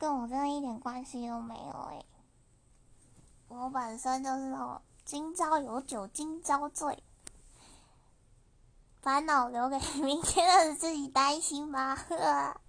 跟我真的一点关系都没有哎。我本身就是哦，今朝有酒今朝醉，烦恼留给明天的自己担心吧。呵